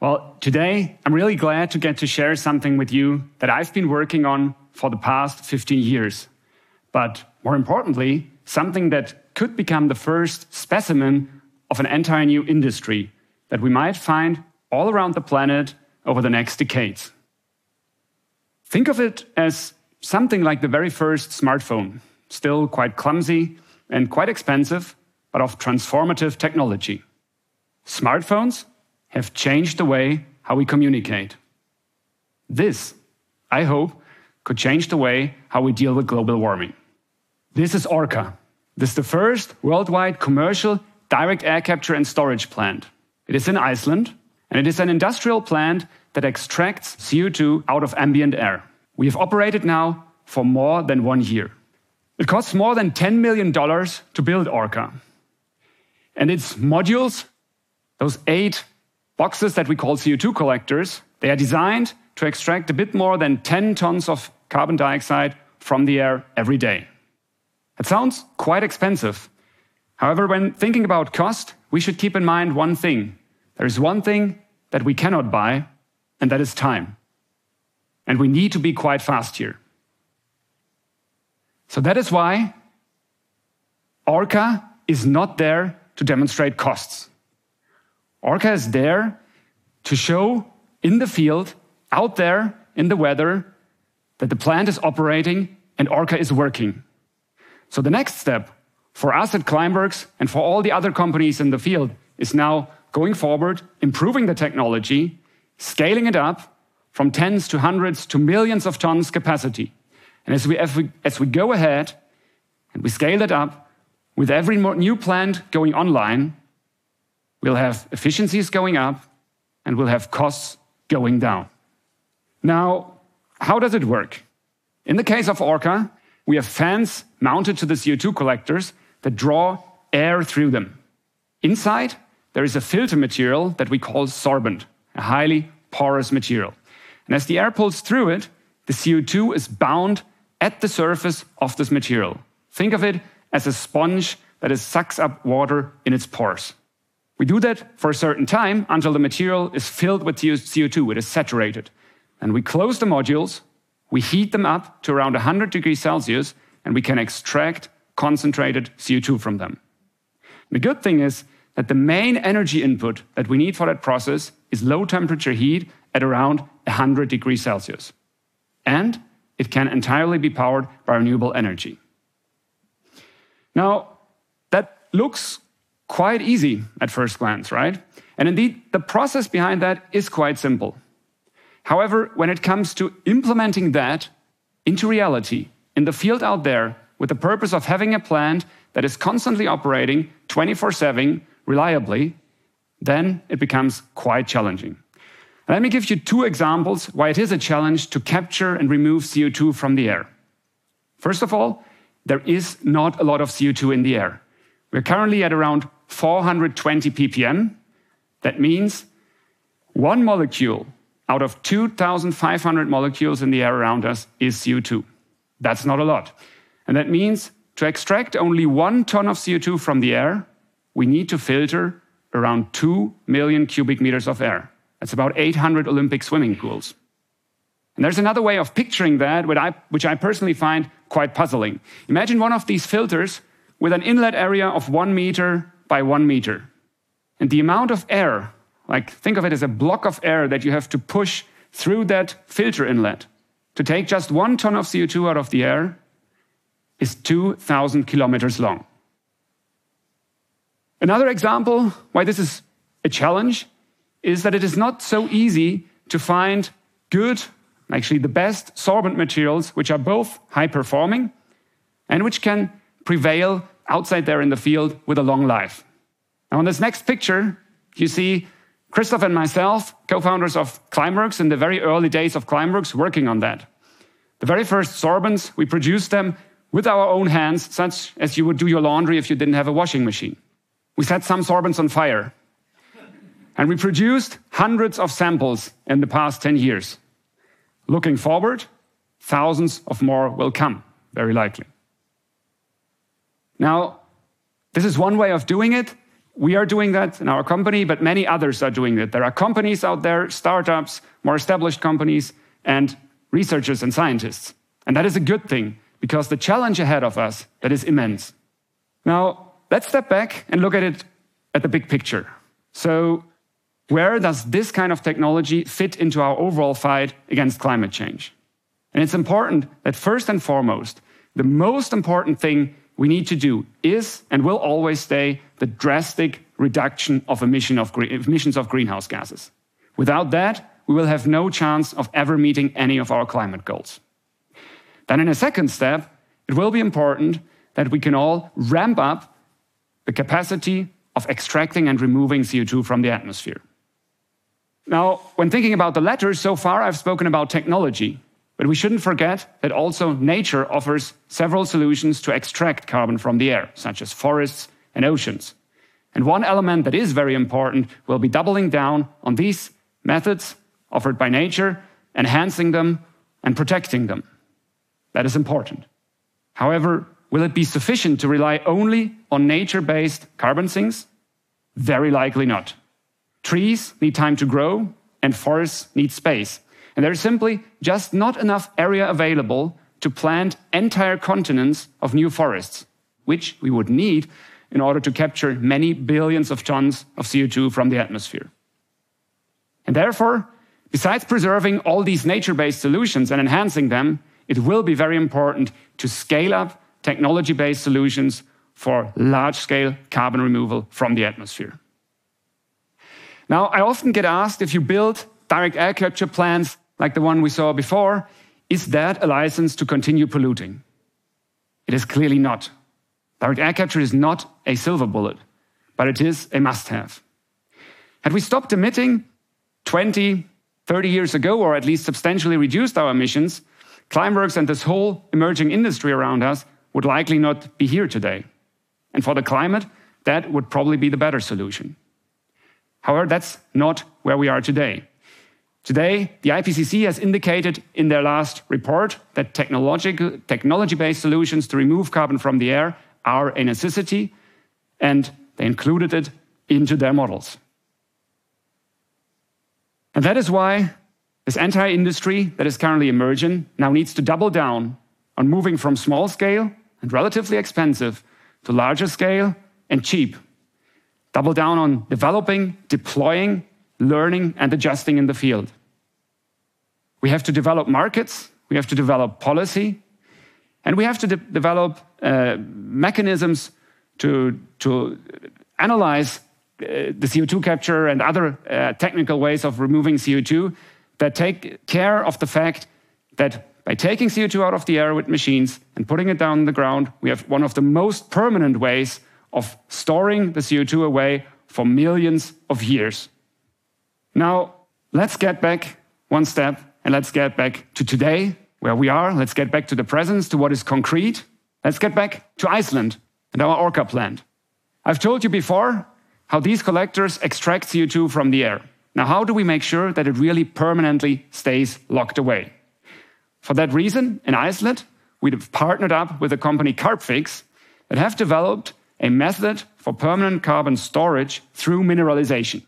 Well, today I'm really glad to get to share something with you that I've been working on for the past 15 years. But more importantly, something that could become the first specimen of an entire new industry that we might find all around the planet over the next decades. Think of it as something like the very first smartphone, still quite clumsy and quite expensive, but of transformative technology. Smartphones have changed the way how we communicate. This, I hope, could change the way how we deal with global warming. This is Orca. This is the first worldwide commercial direct air capture and storage plant. It is in Iceland, and it is an industrial plant that extracts CO2 out of ambient air. We have operated now for more than one year. It costs more than $10 million to build Orca. And its modules, those eight boxes that we call CO2 collectors, they are designed to extract a bit more than 10 tons of carbon dioxide from the air every day. It sounds quite expensive. However, when thinking about cost, we should keep in mind one thing. There is one thing that we cannot buy, and that is time. And we need to be quite fast here. So that is why Orca is not there to demonstrate costs. Orca is there to show in the field, out there in the weather, that the plant is operating and Orca is working. So the next step for us at Climeworks and for all the other companies in the field is now going forward, improving the technology, scaling it up from tens to hundreds to millions of tons capacity. And as we, as we, as we go ahead and we scale it up, with every new plant going online, we'll have efficiencies going up and we'll have costs going down. Now, how does it work? In the case of Orca, we have fans mounted to the CO2 collectors that draw air through them. Inside, there is a filter material that we call sorbent, a highly porous material. And as the air pulls through it, the CO2 is bound at the surface of this material. Think of it as a sponge that sucks up water in its pores. We do that for a certain time until the material is filled with CO2, it is saturated. And we close the modules, we heat them up to around 100 degrees Celsius, and we can extract concentrated CO2 from them. The good thing is that the main energy input that we need for that process is low temperature heat at around 100 degrees Celsius. And it can entirely be powered by renewable energy. Now, that looks quite easy at first glance, right? And indeed, the process behind that is quite simple. However, when it comes to implementing that into reality in the field out there with the purpose of having a plant that is constantly operating 24 7 reliably, then it becomes quite challenging. Let me give you two examples why it is a challenge to capture and remove CO2 from the air. First of all, there is not a lot of CO2 in the air. We're currently at around 420 ppm. That means one molecule out of 2,500 molecules in the air around us is CO2. That's not a lot. And that means to extract only one ton of CO2 from the air, we need to filter around 2 million cubic meters of air. That's about 800 Olympic swimming pools. And there's another way of picturing that, which I personally find quite puzzling. Imagine one of these filters with an inlet area of one meter by one meter. And the amount of air, like think of it as a block of air that you have to push through that filter inlet to take just one ton of CO2 out of the air, is 2,000 kilometers long. Another example why this is a challenge is that it is not so easy to find good, actually the best sorbent materials, which are both high performing and which can prevail outside there in the field with a long life. Now, in this next picture, you see Christoph and myself, co founders of Climeworks, in the very early days of Climeworks, working on that. The very first sorbents, we produced them with our own hands, such as you would do your laundry if you didn't have a washing machine. We set some sorbents on fire. And we produced hundreds of samples in the past 10 years. Looking forward, thousands of more will come, very likely. Now, this is one way of doing it. we are doing that in our company, but many others are doing it. There are companies out there, startups, more established companies, and researchers and scientists. And that is a good thing because the challenge ahead of us that is immense. Now, let's step back and look at it at the big picture. So, where does this kind of technology fit into our overall fight against climate change? And it's important that first and foremost, the most important thing we need to do is and will always stay the drastic reduction of, emission of emissions of greenhouse gases. Without that, we will have no chance of ever meeting any of our climate goals. Then, in a second step, it will be important that we can all ramp up the capacity of extracting and removing CO2 from the atmosphere. Now, when thinking about the latter, so far I've spoken about technology, but we shouldn't forget that also nature offers several solutions to extract carbon from the air, such as forests and oceans. And one element that is very important will be doubling down on these methods offered by nature, enhancing them and protecting them. That is important. However, will it be sufficient to rely only on nature based carbon sinks? Very likely not. Trees need time to grow, and forests need space. And there's simply just not enough area available to plant entire continents of new forests, which we would need in order to capture many billions of tons of CO2 from the atmosphere. And therefore, besides preserving all these nature based solutions and enhancing them, it will be very important to scale up technology based solutions for large scale carbon removal from the atmosphere. Now, I often get asked if you build direct air capture plants like the one we saw before, is that a license to continue polluting? It is clearly not. Direct air capture is not a silver bullet, but it is a must have. Had we stopped emitting 20, 30 years ago, or at least substantially reduced our emissions, Climeworks and this whole emerging industry around us would likely not be here today. And for the climate, that would probably be the better solution. However, that's not where we are today. Today, the IPCC has indicated in their last report that technology based solutions to remove carbon from the air are a necessity, and they included it into their models. And that is why this entire industry that is currently emerging now needs to double down on moving from small scale and relatively expensive to larger scale and cheap. Double down on developing, deploying, learning, and adjusting in the field. We have to develop markets, we have to develop policy, and we have to de develop uh, mechanisms to, to analyze uh, the CO2 capture and other uh, technical ways of removing CO2 that take care of the fact that by taking CO2 out of the air with machines and putting it down on the ground, we have one of the most permanent ways of storing the CO2 away for millions of years. Now, let's get back one step and let's get back to today, where we are. Let's get back to the present, to what is concrete. Let's get back to Iceland and our Orca plant. I've told you before how these collectors extract CO2 from the air. Now, how do we make sure that it really permanently stays locked away? For that reason, in Iceland, we've partnered up with the company Carbfix that have developed a method for permanent carbon storage through mineralization.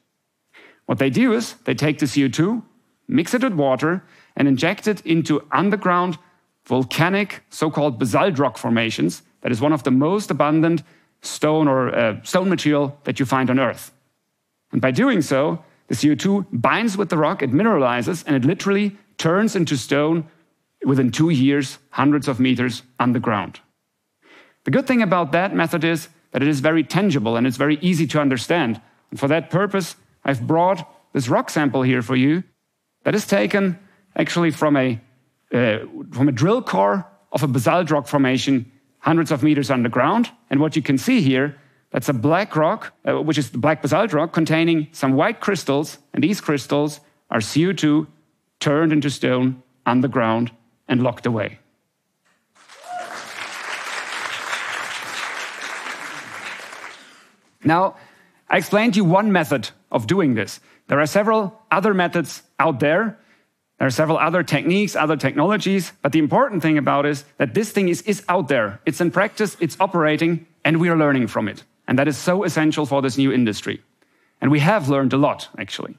What they do is they take the CO2, mix it with water, and inject it into underground volcanic so called basalt rock formations that is one of the most abundant stone or uh, stone material that you find on Earth. And by doing so, the CO2 binds with the rock, it mineralizes, and it literally turns into stone within two years, hundreds of meters underground. The good thing about that method is that it is very tangible and it's very easy to understand. And for that purpose, I've brought this rock sample here for you that is taken actually from a, uh, from a drill core of a basalt rock formation hundreds of meters underground. And what you can see here, that's a black rock, uh, which is the black basalt rock containing some white crystals. And these crystals are CO2 turned into stone underground and locked away. Now, I explained to you one method of doing this. There are several other methods out there. There are several other techniques, other technologies, but the important thing about is that this thing is, is out there. It's in practice, it's operating, and we are learning from it. And that is so essential for this new industry. And we have learned a lot, actually.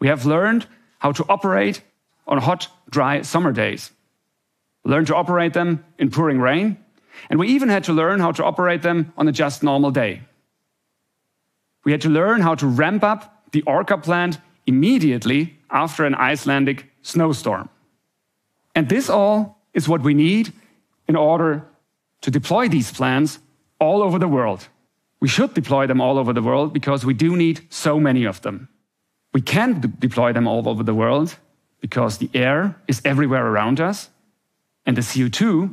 We have learned how to operate on hot, dry summer days, learn to operate them in pouring rain, and we even had to learn how to operate them on a just normal day. We had to learn how to ramp up the Orca plant immediately after an Icelandic snowstorm. And this all is what we need in order to deploy these plans all over the world. We should deploy them all over the world because we do need so many of them. We can de deploy them all over the world because the air is everywhere around us and the CO2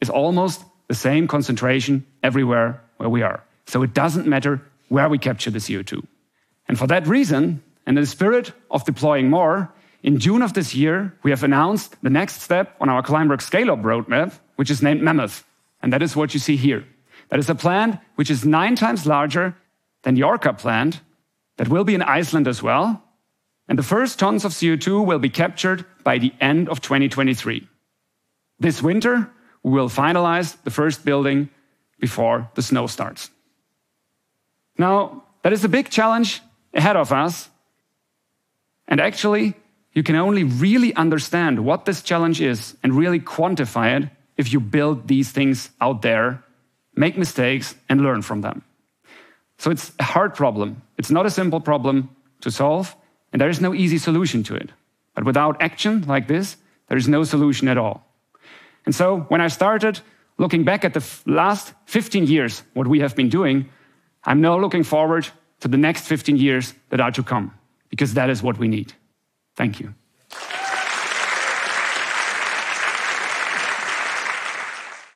is almost the same concentration everywhere where we are. So it doesn't matter where we capture the CO2. And for that reason, and in the spirit of deploying more, in June of this year, we have announced the next step on our Climeworks Scale Up roadmap, which is named Mammoth. And that is what you see here. That is a plant which is nine times larger than the Orca plant, that will be in Iceland as well. And the first tons of CO2 will be captured by the end of 2023. This winter, we will finalize the first building before the snow starts. Now, that is a big challenge ahead of us. And actually, you can only really understand what this challenge is and really quantify it if you build these things out there, make mistakes, and learn from them. So it's a hard problem. It's not a simple problem to solve, and there is no easy solution to it. But without action like this, there is no solution at all. And so when I started looking back at the last 15 years, what we have been doing, I'm now looking forward to the next 15 years that are to come, because that is what we need. Thank you.